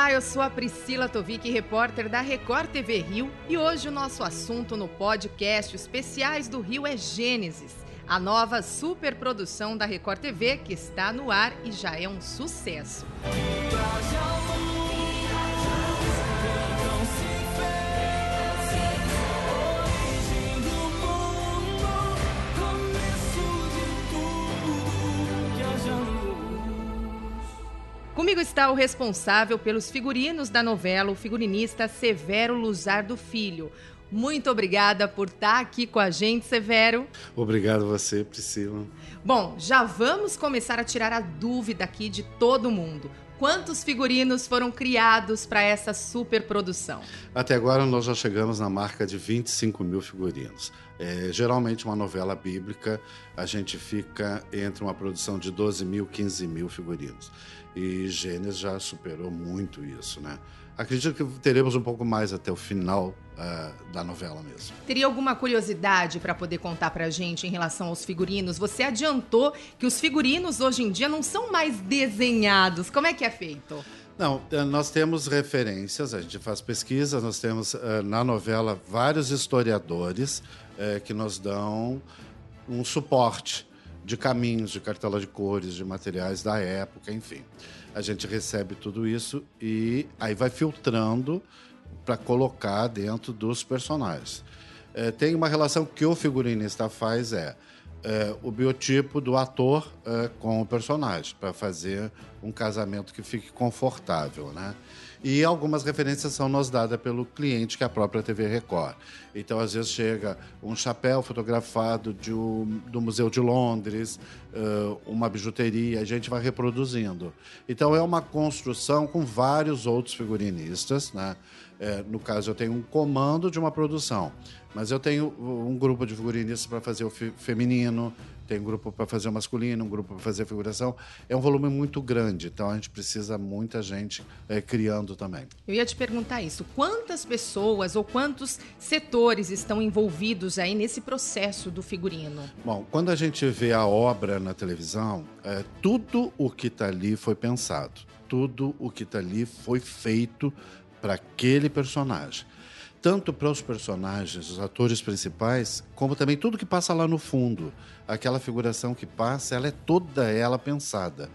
Olá, eu sou a Priscila Tovic, repórter da Record TV Rio, e hoje o nosso assunto no podcast Especiais do Rio é Gênesis, a nova superprodução da Record TV que está no ar e já é um sucesso. Comigo está o responsável pelos figurinos da novela, o figurinista Severo Luzardo Filho. Muito obrigada por estar aqui com a gente, Severo. Obrigado a você, Priscila. Bom, já vamos começar a tirar a dúvida aqui de todo mundo. Quantos figurinos foram criados para essa superprodução? Até agora nós já chegamos na marca de 25 mil figurinos. É, geralmente uma novela bíblica a gente fica entre uma produção de 12 mil, 15 mil figurinos. E Gênesis já superou muito isso, né? Acredito que teremos um pouco mais até o final uh, da novela mesmo. Teria alguma curiosidade para poder contar para a gente em relação aos figurinos? Você adiantou que os figurinos hoje em dia não são mais desenhados. Como é que é feito? Não, eh, nós temos referências, a gente faz pesquisas, nós temos uh, na novela vários historiadores uh, que nos dão um suporte de caminhos, de cartela de cores, de materiais da época, enfim. A gente recebe tudo isso e aí vai filtrando para colocar dentro dos personagens. É, tem uma relação que o figurinista faz é, é o biotipo do ator é, com o personagem para fazer um casamento que fique confortável, né? E algumas referências são nos dadas pelo cliente, que é a própria TV Record. Então, às vezes, chega um chapéu fotografado de um, do Museu de Londres, uma bijuteria, a gente vai reproduzindo. Então, é uma construção com vários outros figurinistas. Né? É, no caso, eu tenho um comando de uma produção, mas eu tenho um grupo de figurinistas para fazer o feminino, tem um grupo para fazer o masculino, um grupo para fazer a figuração. É um volume muito grande, então a gente precisa muita gente é, criando também. Eu ia te perguntar isso: quantas pessoas ou quantos setores estão envolvidos aí nesse processo do figurino? Bom, quando a gente vê a obra na televisão, é, tudo o que está ali foi pensado, tudo o que está ali foi feito para aquele personagem tanto para os personagens, os atores principais, como também tudo que passa lá no fundo. Aquela figuração que passa, ela é toda ela pensada.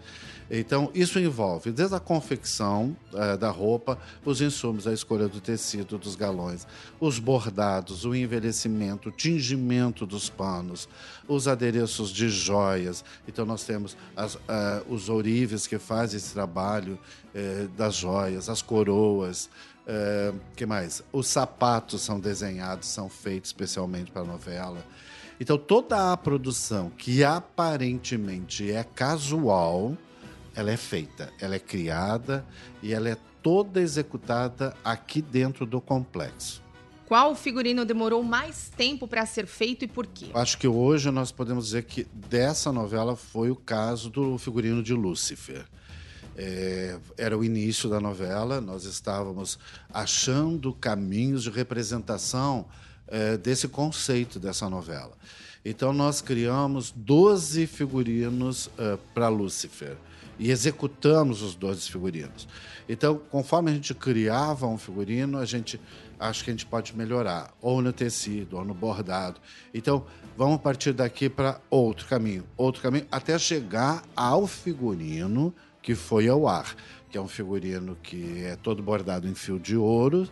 Então, isso envolve desde a confecção uh, da roupa, os insumos, a escolha do tecido, dos galões, os bordados, o envelhecimento, o tingimento dos panos, os adereços de joias. Então, nós temos as, uh, os ourives que fazem esse trabalho uh, das joias, as coroas, que mais? Os sapatos são desenhados, são feitos especialmente para a novela. Então, toda a produção que aparentemente é casual, ela é feita, ela é criada e ela é toda executada aqui dentro do complexo. Qual figurino demorou mais tempo para ser feito e por quê? Acho que hoje nós podemos dizer que dessa novela foi o caso do figurino de Lúcifer. É, era o início da novela, nós estávamos achando caminhos de representação é, desse conceito dessa novela. Então, nós criamos 12 figurinos é, para Lúcifer. E executamos os 12 figurinos. Então, conforme a gente criava um figurino, a gente acho que a gente pode melhorar, ou no tecido, ou no bordado. Então, vamos partir daqui para outro caminho, outro caminho, até chegar ao figurino que foi ao ar, que é um figurino que é todo bordado em fio de ouro.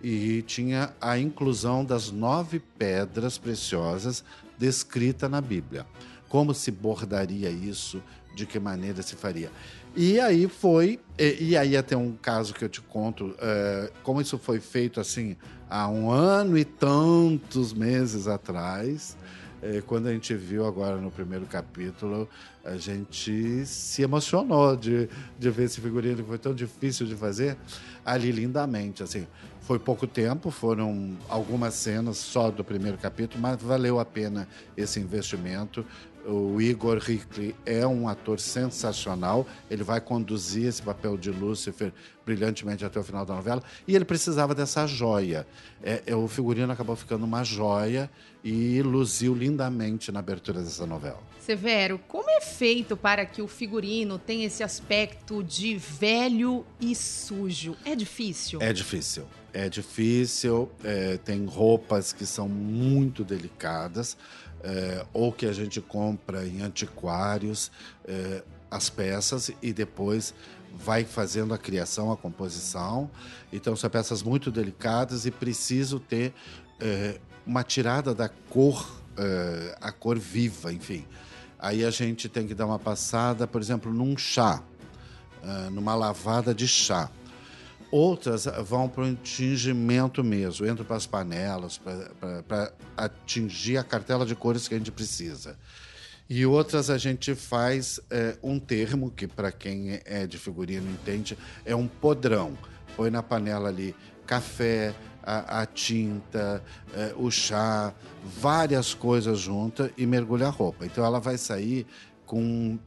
E tinha a inclusão das nove pedras preciosas descrita na Bíblia. Como se bordaria isso? De que maneira se faria? E aí foi, e, e aí até um caso que eu te conto, é, como isso foi feito assim há um ano e tantos meses atrás. É, quando a gente viu agora no primeiro capítulo, a gente se emocionou de, de ver esse figurino que foi tão difícil de fazer ali lindamente. Assim, foi pouco tempo, foram algumas cenas só do primeiro capítulo, mas valeu a pena esse investimento. O Igor Hickley é um ator sensacional. Ele vai conduzir esse papel de Lúcifer brilhantemente até o final da novela. E ele precisava dessa joia. É, é, o figurino acabou ficando uma joia e luziu lindamente na abertura dessa novela. Severo, como é feito para que o figurino tenha esse aspecto de velho e sujo? É difícil? É difícil. É difícil. É, tem roupas que são muito delicadas é, ou que a gente compra em antiquários é, as peças e depois vai fazendo a criação, a composição. Então são peças muito delicadas e preciso ter é, uma tirada da cor, é, a cor viva, enfim. Aí a gente tem que dar uma passada, por exemplo, num chá, é, numa lavada de chá. Outras vão para o tingimento mesmo, entram para as panelas, para atingir a cartela de cores que a gente precisa. E outras a gente faz é, um termo, que para quem é de figurino entende, é um podrão. Põe na panela ali café, a, a tinta, é, o chá, várias coisas juntas e mergulha a roupa. Então ela vai sair com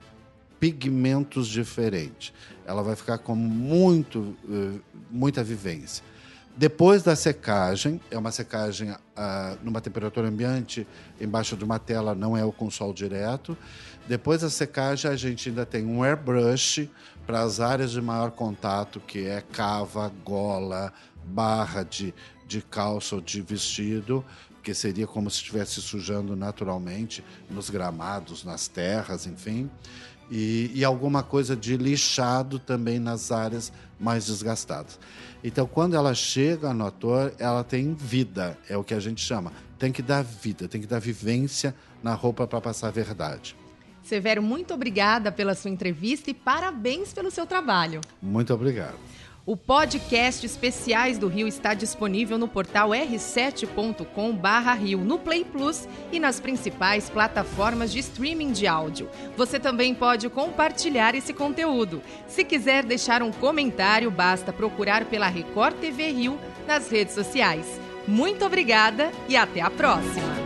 pigmentos diferentes. Ela vai ficar com muito, uh, muita vivência. Depois da secagem, é uma secagem uh, numa temperatura ambiente, embaixo de uma tela, não é o com sol direto. Depois da secagem, a gente ainda tem um airbrush para as áreas de maior contato, que é cava, gola, barra de, de calça ou de vestido, que seria como se estivesse sujando naturalmente nos gramados, nas terras, enfim e, e, alguma coisa de lixado também nas áreas mais desgastadas. Então, quando ela chega no ator, ela tem vida, é o que a gente chama. Tem que dar vida, tem que dar vivência na roupa para passar a verdade. Severo, muito obrigada pela sua entrevista e parabéns pelo seu trabalho. Muito obrigado. O podcast Especiais do Rio está disponível no portal r7.com/rio, no Play Plus e nas principais plataformas de streaming de áudio. Você também pode compartilhar esse conteúdo. Se quiser deixar um comentário, basta procurar pela Record TV Rio nas redes sociais. Muito obrigada e até a próxima.